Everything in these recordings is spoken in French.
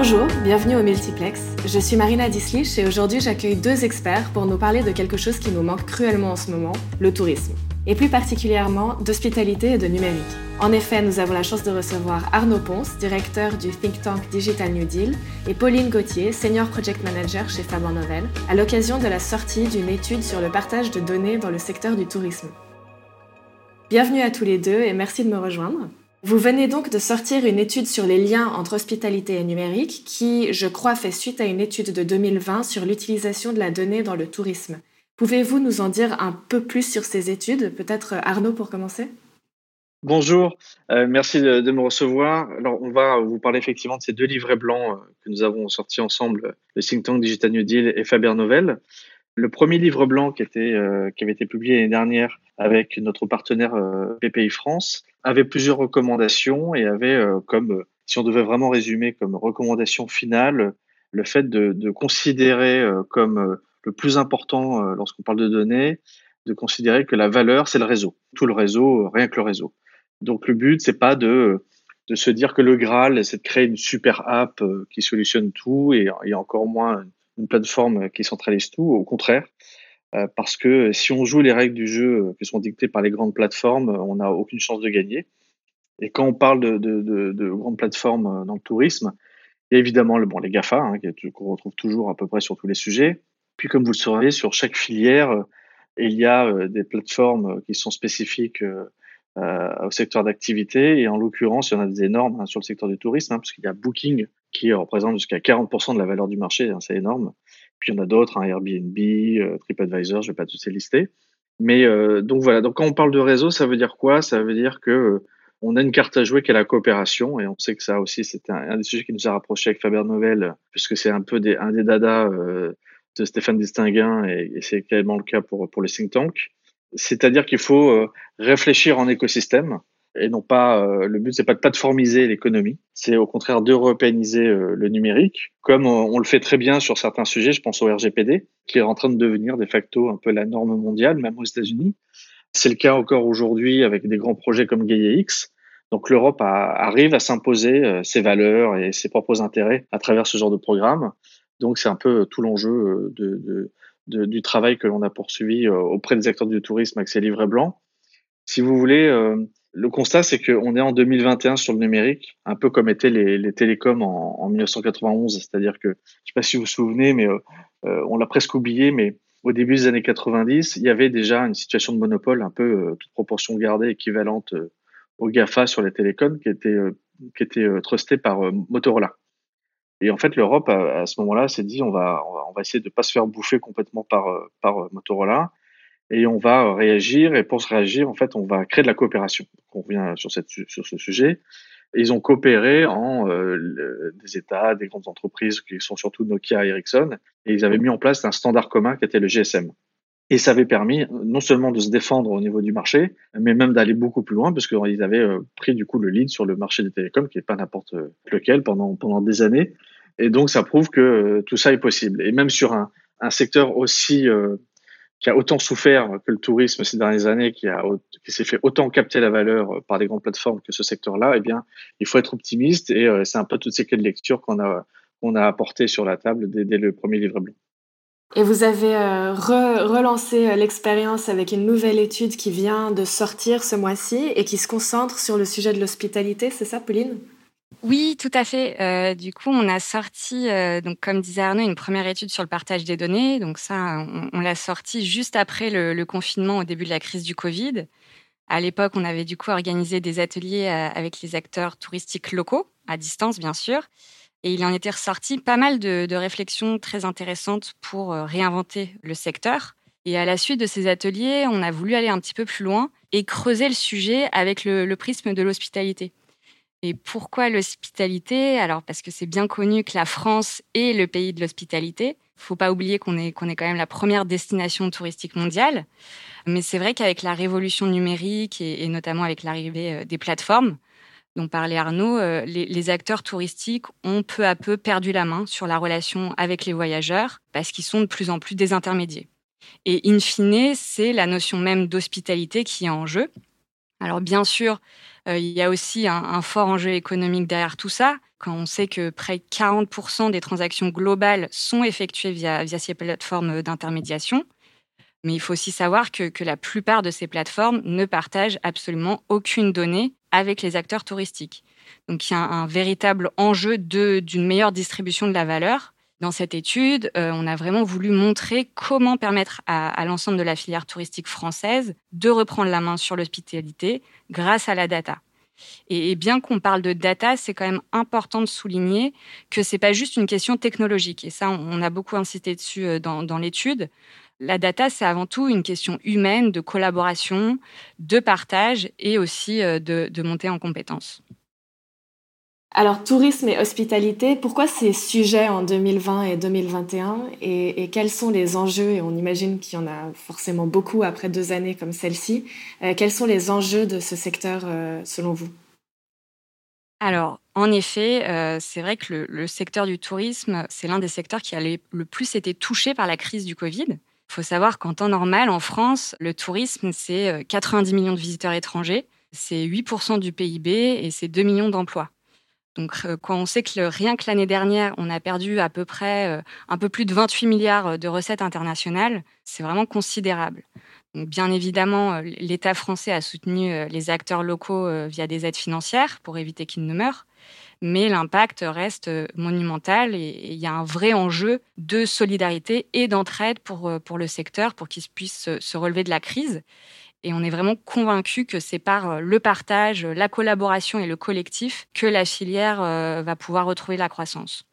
Bonjour, bienvenue au Multiplex. Je suis Marina Dislich et aujourd'hui j'accueille deux experts pour nous parler de quelque chose qui nous manque cruellement en ce moment, le tourisme. Et plus particulièrement d'hospitalité et de numérique. En effet, nous avons la chance de recevoir Arnaud Ponce, directeur du think tank Digital New Deal, et Pauline Gauthier, senior project manager chez Faber Novel, à l'occasion de la sortie d'une étude sur le partage de données dans le secteur du tourisme. Bienvenue à tous les deux et merci de me rejoindre. Vous venez donc de sortir une étude sur les liens entre hospitalité et numérique qui, je crois, fait suite à une étude de 2020 sur l'utilisation de la donnée dans le tourisme. Pouvez-vous nous en dire un peu plus sur ces études? Peut-être Arnaud pour commencer? Bonjour, euh, merci de, me recevoir. Alors, on va vous parler effectivement de ces deux livrets blancs euh, que nous avons sortis ensemble, le think tank Digital New Deal et Faber Novel. Le premier livre blanc qui, euh, qui avait été publié l'année dernière avec notre partenaire PPI France avait plusieurs recommandations et avait euh, comme, si on devait vraiment résumer comme recommandation finale, le fait de, considérer euh, comme euh, le plus important lorsqu'on parle de données, de considérer que la valeur, c'est le réseau. Tout le réseau, rien que le réseau. Donc le but, c'est pas de, de se dire que le Graal, c'est de créer une super app qui solutionne tout et, et encore moins une plateforme qui centralise tout. Au contraire, euh, parce que si on joue les règles du jeu euh, qui sont dictées par les grandes plateformes, on n'a aucune chance de gagner. Et quand on parle de, de, de, de, grandes plateformes euh, dans le tourisme, il y a évidemment le, bon, les GAFA, hein, qu'on retrouve toujours à peu près sur tous les sujets. Puis comme vous le savez, sur chaque filière, il y a des plateformes qui sont spécifiques euh, au secteur d'activité. Et en l'occurrence, il y en a des énormes hein, sur le secteur du tourisme, hein, parce qu'il y a Booking qui représente jusqu'à 40% de la valeur du marché, c'est énorme. Puis il y en a d'autres, hein, Airbnb, euh, TripAdvisor, je vais pas tous les lister. Mais euh, donc voilà, donc quand on parle de réseau, ça veut dire quoi? Ça veut dire que euh, on a une carte à jouer qui est la coopération, et on sait que ça aussi, c'est un, des sujets qui nous a rapprochés avec Faber Novel, puisque c'est un peu des, un des dadas de Stéphane Distinguin, et, et c'est également le cas pour, pour les think tanks. C'est-à-dire qu'il faut réfléchir en écosystème, et non pas euh, le but c'est pas de plateformiser l'économie, c'est au contraire d'européaniser euh, le numérique, comme on, le fait très bien sur certains sujets. Je pense au RGPD, qui est en train de devenir de facto un peu la norme mondiale, même aux États-Unis. C'est le cas encore aujourd'hui avec des grands projets comme Gaia X. Donc l'Europe arrive à s'imposer euh, ses valeurs et ses propres intérêts à travers ce genre de programme. Donc c'est un peu tout l'enjeu du travail que l'on a poursuivi auprès des acteurs du tourisme avec ces livrets blancs. Si vous voulez, le constat, c'est qu'on est en 2021 sur le numérique, un peu comme étaient les, télécoms en, en 1991. C'est-à-dire que, je ne sais pas si vous vous souvenez, mais euh, euh, on l'a presque oublié, mais au début des années 90, il y avait déjà une situation de monopole, un peu euh, toute proportion gardée, équivalente au GAFA sur les télécoms, qui était, qui était trustée par Motorola. Et en fait, l'Europe, à, ce moment-là, s'est dit, on va, on va, essayer de pas se faire bouffer complètement par, par Motorola et on va réagir. Et pour se réagir, en fait, on va créer de la coopération. On revient sur, ce sujet. ils ont coopéré en euh, des États, des grandes entreprises qui sont surtout Nokia et Ericsson, et ils avaient mis en place un standard commun qui était le GSM. Et ça avait permis non seulement de se défendre au niveau du marché, mais même d'aller beaucoup plus loin, parce qu'ils avaient euh, pris du coup le lead sur le marché des télécoms, qui n'est pas n'importe lequel, pendant, des années. Et donc ça prouve que euh, tout ça est possible. Et même sur un secteur aussi qui a autant souffert que le tourisme ces dernières années, qui, qui s'est fait autant capter la valeur euh, par des grandes plateformes que ce secteur-là, eh bien, il faut être optimiste et euh, c'est un peu toutes ces clés de lecture qu'on a, qu'on a apportées sur la table dès, dès, le premier livre blanc. Et vous avez euh, relancé l'expérience avec une nouvelle étude qui vient de sortir ce mois-ci et qui se concentre sur le sujet de l'hospitalité, c'est ça, Pauline? Oui, tout à fait. Euh, du coup, on a sorti, euh, donc comme disait Arnaud, une première étude sur le partage des données. Donc ça, on, l'a sorti juste après le, confinement, au début de la crise du Covid. À l'époque, on avait du coup organisé des ateliers euh, avec les acteurs touristiques locaux, à distance bien sûr. Et il en était ressorti pas mal de, réflexions très intéressantes pour réinventer le secteur. Et à la suite de ces ateliers, on a voulu aller un petit peu plus loin et creuser le sujet avec le prisme de l'hospitalité. Et pourquoi l'hospitalité? Alors parce que c'est bien connu que la France est le pays de l'hospitalité. Il faut pas oublier qu'on est, qu'on est quand même la première destination touristique mondiale. Mais c'est vrai qu'avec la révolution numérique et, notamment avec l'arrivée euh, des plateformes, dont parlait Arnaud, euh, les, les, acteurs touristiques ont peu à peu perdu la main sur la relation avec les voyageurs parce qu'ils sont de plus en plus des intermédiaires. Et in fine, c'est la notion même d'hospitalité qui est en jeu. Alors bien sûr, il y a aussi un, fort enjeu économique derrière tout ça, quand on sait que près de 40% des transactions globales sont effectuées via, via ces plateformes d'intermédiation. Mais il faut aussi savoir que, que, la plupart de ces plateformes ne partagent absolument aucune donnée avec les acteurs touristiques. Donc il y a un, véritable enjeu d'une meilleure distribution de la valeur. Dans cette étude, euh, on a vraiment voulu montrer comment permettre à, l'ensemble de la filière touristique française de reprendre la main sur l'hospitalité grâce à la data. Et, bien qu'on parle de data, c'est quand même important de souligner que c'est pas juste une question technologique. Et ça, on, a beaucoup insisté dessus euh, dans l'étude. La data, c'est avant tout une question humaine, de collaboration, de partage et aussi euh, de, de montée en compétences. Alors, tourisme et hospitalité, pourquoi ces sujets en 2020 et 2021 et, quels sont les enjeux, et on imagine qu'il y en a forcément beaucoup après deux années comme celle-ci, euh, quels sont les enjeux de ce secteur euh, selon vous? Alors, en effet, c'est vrai que le, secteur du tourisme, c'est l'un des secteurs qui a le plus été touché par la crise du Covid. Il faut savoir qu'en temps normal, en France, le tourisme, c'est 90 euh, millions de visiteurs étrangers, c'est 8% du PIB et c'est 2 millions d'emplois. Donc, euh, quand on sait que rien que l'année dernière, on a perdu à peu près euh, un peu plus de 28 milliards de recettes internationales, c'est vraiment considérable. Bien évidemment, l'État français a soutenu les acteurs locaux via des aides financières pour éviter qu'ils ne meurent mais l'impact reste euh, monumental et il y a un vrai enjeu de solidarité et d'entraide pour, euh, pour le secteur, pour qu'il puisse se relever de la crise. Et on est vraiment convaincu que c'est par euh, le partage, la collaboration et le collectif que la filière va pouvoir retrouver la croissance.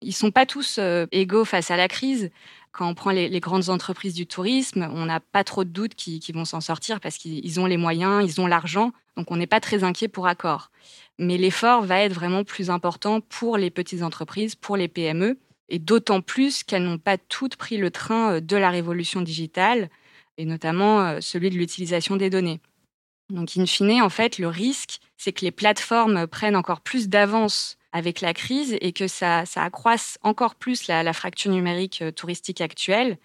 Ils sont pas tous égaux face à la crise. Quand on prend les, grandes entreprises du tourisme, on n'a pas trop de doutes qu'ils vont s'en sortir parce qu'ils ont les moyens, ils ont l'argent, donc on n'est pas très inquiet pour accord. Mais l'effort va être vraiment plus important pour les petites entreprises, pour les PME, et d'autant plus qu'elles n'ont pas toutes pris le train euh, de la révolution digitale, et notamment euh, celui de l'utilisation des données. Donc, in fine, en fait, le risque, c'est que les plateformes prennent encore plus d'avance avec la crise et que ça, accroisse encore plus la, fracture numérique euh, touristique actuelle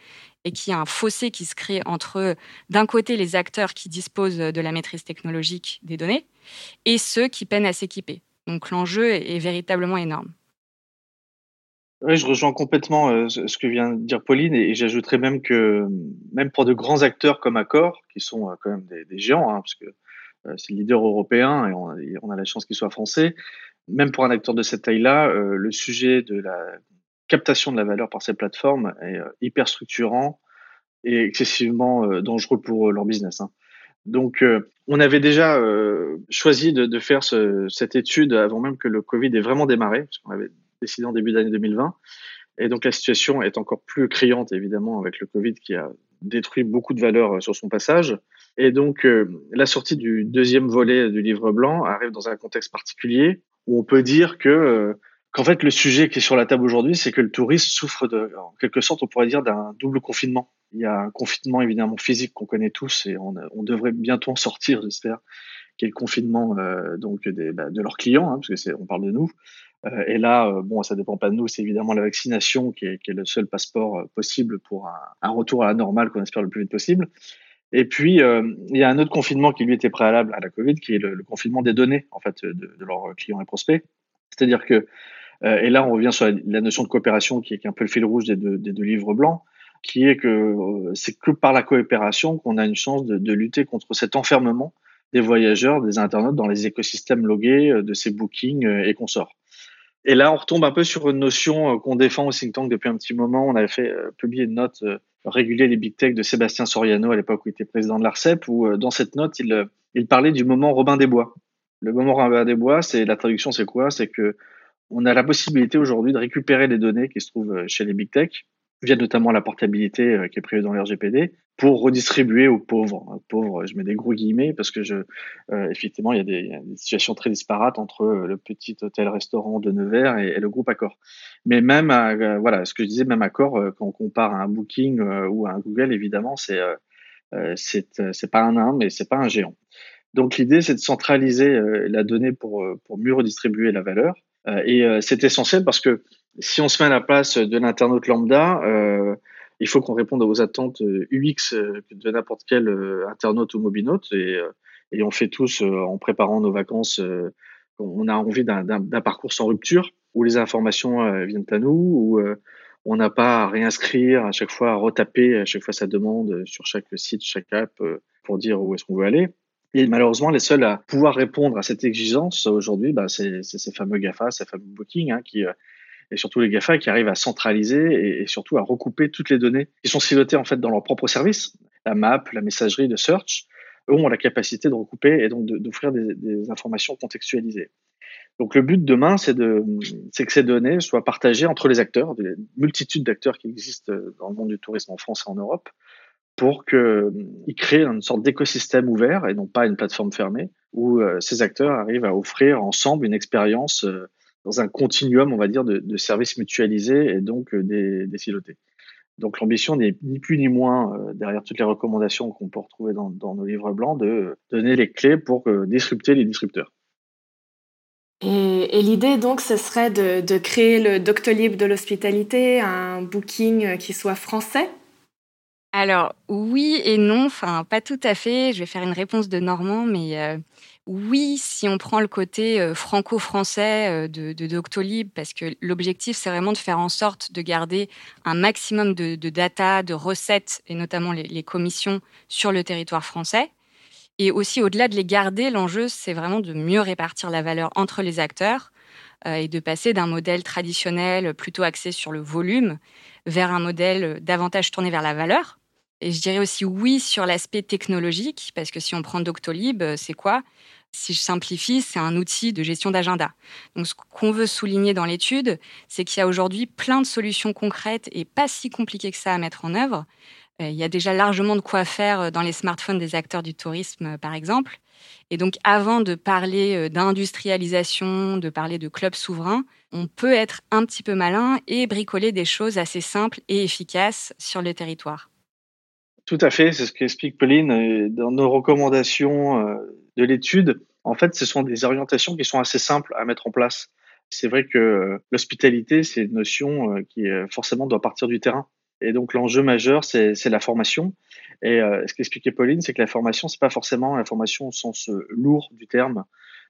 et qu'il y a un fossé qui se crée entre, d'un côté, les acteurs qui disposent de la maîtrise technologique des données et ceux qui peinent à s'équiper. Donc l'enjeu est, véritablement énorme. Oui, je rejoins complètement euh, ce que vient de dire Pauline et, j'ajouterais même que même pour de grands acteurs comme Accor, qui sont euh, quand même des, géants, hein, parce que c'est le leader européen et on a, la chance qu'il soit français, même pour un acteur de cette taille-là, euh, le sujet de la captation de la valeur par ces plateformes est euh, hyper structurant et excessivement euh, dangereux pour leur business. Hein. Donc, on avait déjà choisi de, faire ce, cette étude avant même que le Covid ait vraiment démarré, parce qu'on avait décidé en début d'année 2020. Et donc, la situation est encore plus criante, évidemment, avec le Covid qui a détruit beaucoup de valeur sur son passage. Et donc, la sortie du deuxième volet du livre blanc arrive dans un contexte particulier où on peut dire que euh, qu'en fait le sujet qui est sur la table aujourd'hui, c'est que le tourisme souffre de, en quelque sorte, on pourrait dire d'un double confinement. Il y a un confinement évidemment physique qu'on connaît tous et on, on, devrait bientôt en sortir, j'espère, qui est le confinement euh, donc des, bah, de leurs clients, hein, parce que c'est, on parle de nous. Euh, et là, euh, bon, ça dépend pas de nous, c'est évidemment la vaccination qui est, le seul passeport euh, possible pour un, retour à la normale qu'on espère le plus vite possible. Et puis, il y a un autre confinement qui lui était préalable à la Covid, qui est le, confinement des données en fait de, leurs clients et prospects. C'est-à-dire que, et là on revient sur la, notion de coopération qui est, un peu le fil rouge des deux, livres blancs, qui est que c'est que par la coopération qu'on a une chance de, de, lutter contre cet enfermement des voyageurs, des internautes dans les écosystèmes logués de ces bookings et consorts. Et là, on retombe un peu sur une notion qu'on défend au think tank depuis un petit moment. On avait fait publier une note réguler les big tech de Sébastien Soriano à l'époque où il était président de l'ARCEP, où euh, dans cette note, il, euh, il parlait du moment Robin des Bois. Le moment Robin des Bois, c'est la traduction, c'est quoi? C'est que on a la possibilité aujourd'hui de récupérer les données qui se trouvent euh, chez les big tech via notamment la portabilité euh, qui est prévue dans l'RGPD, pour redistribuer aux pauvres. Pauvres, je mets des gros guillemets parce que je, euh, effectivement, il y, a des, des, situations très disparates entre euh, le petit hôtel-restaurant de Nevers et, le groupe Accor. Mais même, à, voilà, ce que je disais, même Accor, quand on compare à un Booking ou à un Google, évidemment, c'est c'est pas un nain, mais c'est pas un géant. Donc l'idée, c'est de centraliser la donnée pour pour mieux redistribuer la valeur. et c'est essentiel parce que si on se met à la place de l'internaute lambda, euh, il faut qu'on réponde aux attentes UX euh, de n'importe quel euh, internaute ou mobinote. Et, et on fait tous en préparant nos vacances, on a envie d'un parcours sans rupture où les informations viennent à nous, où on n'a pas à réinscrire à chaque fois, à retaper à chaque fois sa demande sur chaque site, chaque app pour dire où est-ce qu'on veut aller. Et malheureusement, les seuls à pouvoir répondre à cette exigence aujourd'hui, bah, c'est ces fameux GAFA, ces fameux Booking, hein, qui, et surtout les GAFA qui arrivent à centraliser et, surtout à recouper toutes les données qui sont silotées en fait dans leur propre service, la map, la messagerie de search, ont la capacité de recouper et donc d'offrir des, informations contextualisées. Donc le but demain, c'est de, que ces données soient partagées entre les acteurs, des multitudes d'acteurs qui existent dans le monde du tourisme en France et en Europe, pour qu'ils créent une sorte d'écosystème ouvert et non pas une plateforme fermée, où euh, ces acteurs arrivent à offrir ensemble une expérience euh, dans un continuum, on va dire, de, services mutualisés et donc euh, des, des silotés. Donc l'ambition n'est ni plus ni moins, euh, derrière toutes les recommandations qu'on peut retrouver dans, nos livres blancs, de donner les clés pour euh, disrupter les disrupteurs. Et, et l'idée donc, ce serait de, de, créer le Doctolib de l'hospitalité, un booking qui soit français? Alors oui et non, enfin pas tout à fait. Je vais faire une réponse de Normand, mais euh, oui, si on prend le côté euh, franco-français euh, de, Doctolib, parce que l'objectif, c'est vraiment de faire en sorte de garder un maximum de, data, de recettes, et notamment les, commissions sur le territoire français. Et aussi, au-delà de les garder, l'enjeu, c'est vraiment de mieux répartir la valeur entre les acteurs et de passer d'un modèle traditionnel plutôt axé sur le volume vers un modèle davantage tourné vers la valeur. Et je dirais aussi oui sur l'aspect technologique, parce que si on prend Doctolib, c'est quoi? Si je simplifie, c'est un outil de gestion d'agenda. Donc, ce qu'on veut souligner dans l'étude, c'est qu'il y a aujourd'hui plein de solutions concrètes et pas si compliquées que ça à mettre en œuvre. Euh, il y a déjà largement de quoi faire euh, dans les smartphones des acteurs du tourisme, euh, par exemple. Et donc, avant de parler d'industrialisation, de parler de clubs souverains, on peut être un petit peu malin et bricoler des choses assez simples et efficaces sur le territoire. Tout à fait, c'est ce qu'explique Pauline. Dans nos recommandations de l'étude, en fait, ce sont des orientations qui sont assez simples à mettre en place. C'est vrai que l'hospitalité, c'est une notion euh, qui euh, forcément doit partir du terrain. Et donc l'enjeu majeur, c'est la formation. Et euh, ce qu'expliquait Pauline, c'est que la formation, c'est pas forcément la formation au sens lourd du terme.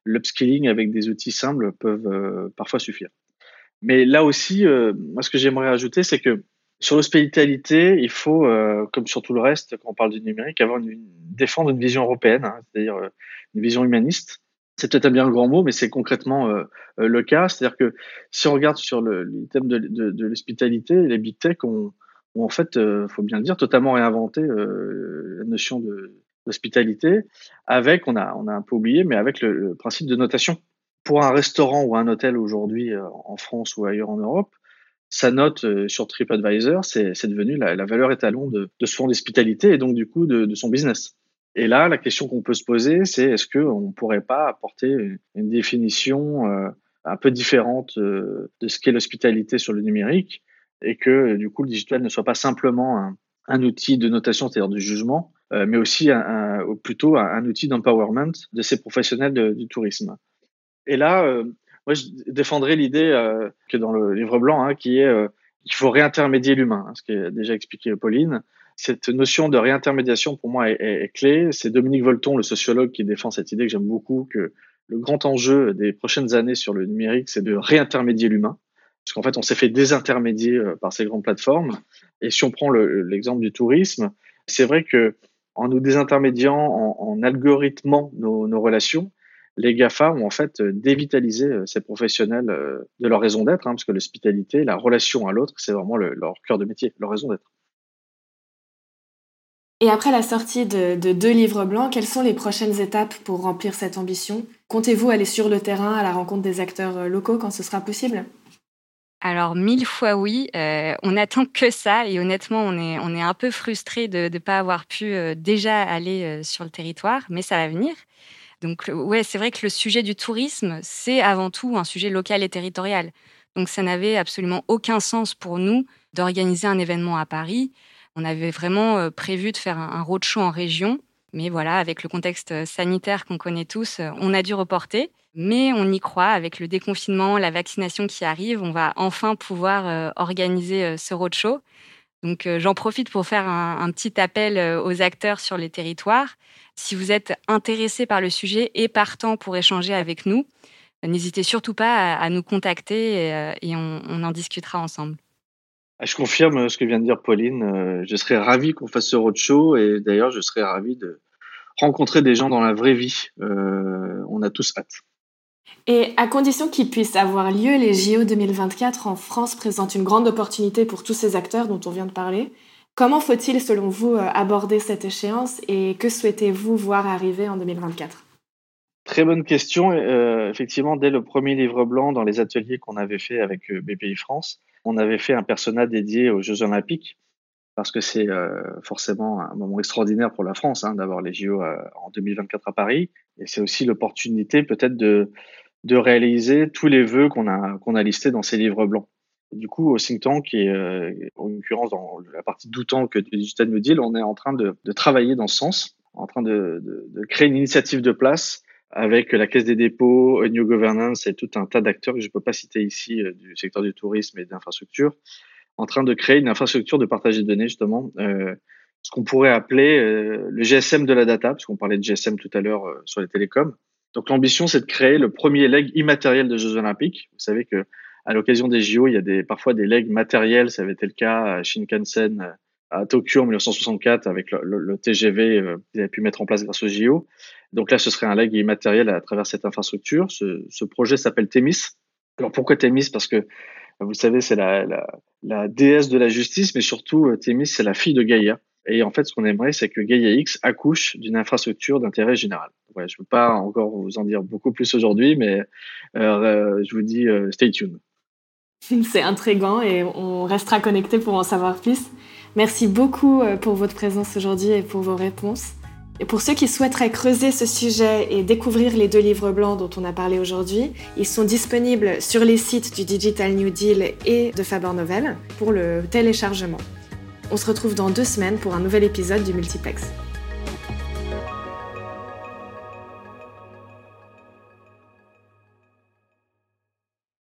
L'upskilling avec des outils simples peuvent parfois suffire. Mais là aussi, moi, ce que j'aimerais ajouter, c'est que sur l'hospitalité, il faut, comme sur tout le reste, quand on parle du numérique, avoir une, défendre une vision européenne, hein, c'est-à-dire une vision humaniste. C'est peut-être un bien grand mot, mais c'est concrètement euh, euh, le cas. C'est-à-dire que si on regarde sur le, thème de, de, de l'hospitalité, les big tech ont, ont en fait, euh, faut bien le dire, totalement réinventé euh, la notion d'hospitalité, avec, on a, on a un peu oublié, mais avec le, le principe de notation. Pour un restaurant ou un hôtel aujourd'hui en France ou ailleurs en Europe, sa note sur TripAdvisor, c'est devenu la, la, valeur étalon de, de son hospitalité et donc du coup de, de son business. Et là, la question qu'on peut se poser, c'est est-ce qu'on ne pourrait pas apporter une, définition euh, un peu différente euh, de ce qu'est l'hospitalité sur le numérique et que du coup le digital ne soit pas simplement un, outil de notation, c'est-à-dire du jugement, euh, mais aussi un, plutôt un, outil d'empowerment de ces professionnels du tourisme. Et là, moi, je défendrai l'idée que dans le livre blanc, hein, qui est qu'il faut réintermédier l'humain, hein, ce est déjà expliqué Pauline, cette notion de réintermédiation, pour moi, est, clé. C'est Dominique Volton, le sociologue, qui défend cette idée que j'aime beaucoup, que le grand enjeu des prochaines années sur le numérique, c'est de réintermédier l'humain. Parce qu'en fait, on s'est fait désintermédier euh, par ces grandes plateformes. Et si on prend l'exemple du tourisme, c'est vrai que en nous désintermédiant, en, algorithmant nos, relations, les GAFA ont en fait dévitalisé euh, ces professionnels euh, de leur raison d'être, hein, parce que l'hospitalité, la relation à l'autre, c'est vraiment leur cœur de métier, leur raison d'être. Et après la sortie de, deux livres blancs, quelles sont les prochaines étapes pour remplir cette ambition? Comptez-vous aller sur le terrain à la rencontre des acteurs euh, locaux quand ce sera possible? Alors mille fois oui, euh, on n'attend que ça et honnêtement on est, on est un peu frustré de ne pas avoir pu euh, déjà aller sur le territoire, mais ça va venir. Donc ouais, c'est vrai que le sujet du tourisme, c'est avant tout un sujet local et territorial. Donc ça n'avait absolument aucun sens pour nous d'organiser un événement à Paris on avait vraiment euh, prévu de faire un roadshow en région, mais voilà, avec le contexte euh, sanitaire qu'on connaît tous, euh, on a dû reporter. Mais on y croit, avec le déconfinement, la vaccination qui arrive, on va enfin pouvoir organiser ce roadshow. Donc j'en profite pour faire un, petit appel aux acteurs sur les territoires. Si vous êtes intéressé par le sujet et partant pour échanger avec nous, n'hésitez surtout pas à, nous contacter et, on, en discutera ensemble. Ah, je confirme ce que vient de dire Pauline. Je serais ravi qu'on fasse ce roadshow et d'ailleurs, je serais ravi de rencontrer des gens dans la vraie vie. on a tous hâte. Et à condition qu'ils puissent avoir lieu, les JO 2024 en France présentent une grande opportunité pour tous ces acteurs dont on vient de parler. Comment faut-il, selon vous, euh, aborder cette échéance et que souhaitez-vous voir arriver en 2024 Très bonne question. Euh, effectivement, dès le premier livre blanc, dans les ateliers qu'on avait fait avec euh, BPI France, on avait fait un personnage dédié aux Jeux Olympiques parce que c'est forcément un moment extraordinaire pour la France hein, d'avoir les JO en 2024 à Paris. Et c'est aussi l'opportunité peut-être de, de réaliser tous les vœux qu'on a, qu'on a listés dans ces livres blancs. Du coup, au think tank et euh, en l'occurrence dans la partie doutant que du Digital New Deal, on est en train de, de travailler dans ce sens, en train de, de, de, créer une initiative de place avec la Caisse des dépôts, New Governance et tout un tas d'acteurs que je ne peux pas citer ici euh, du secteur du tourisme et d'infrastructure, en train de créer une infrastructure de partage des données justement, euh, ce qu'on pourrait appeler euh, le GSM de la data, parce qu'on parlait de GSM tout à l'heure sur les télécoms. Donc l'ambition, c'est de créer le premier leg immatériel des Jeux Olympiques. Vous savez que à l'occasion des JO, il y a des, parfois des legs matériels. Ça avait été le cas à Shinkansen euh, à Tokyo en 1964 avec le, TGV euh, qu'ils avaient pu mettre en place grâce aux JO. Donc là, ce serait un leg immatériel à travers cette infrastructure. Ce, projet s'appelle Thémis. Alors pourquoi Thémis Parce que vous savez, c'est la, déesse de la justice, mais surtout euh, Thémis, c'est la fille de Gaïa. Et en fait, ce qu'on aimerait, c'est que Gaia X accouche d'une infrastructure d'intérêt général. Ouais, je ne peux pas encore vous en dire beaucoup plus aujourd'hui, mais je vous dis stay tuned. C'est intriguant et on restera connecté pour en savoir plus. Merci beaucoup euh, pour votre présence aujourd'hui et pour vos réponses. Et pour ceux qui souhaiteraient creuser ce sujet et découvrir les deux livres blancs dont on a parlé aujourd'hui, ils sont disponibles sur les sites du Digital New Deal et de Faber Novel pour le téléchargement. On se retrouve dans deux semaines pour un nouvel épisode du Multiplex.